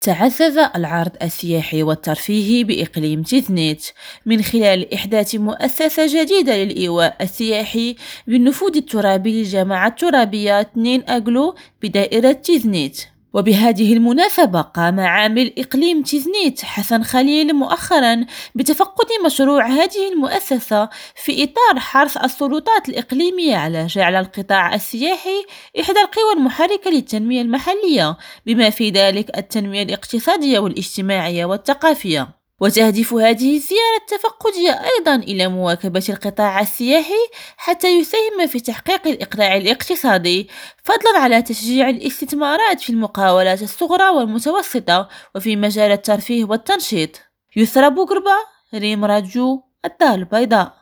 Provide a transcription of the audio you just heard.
تعزز العرض السياحي والترفيهي بإقليم تيزنيت. من خلال إحداث مؤسسة جديدة للإيواء السياحي بالنفوذ الترابي للجماعة الترابية 2 أغلو بدائرة تيزنيت. وبهذه المناسبة قام عامل إقليم تيزنيت حسن خليل مؤخرا بتفقد مشروع هذه المؤسسة في إطار حرص السلطات الإقليمية على جعل القطاع السياحي إحدى القوى المحركة للتنمية المحلية بما في ذلك التنمية الاقتصادية والاجتماعية والثقافية. وتهدف هذه الزيارة التفقدية أيضا إلى مواكبة القطاع السياحي حتى يساهم في تحقيق الإقلاع الاقتصادي فضلا على تشجيع الاستثمارات في المقاولات الصغرى والمتوسطة وفي مجال الترفيه والتنشيط. يسرى بوغربا ريم راجو الدار البيضاء.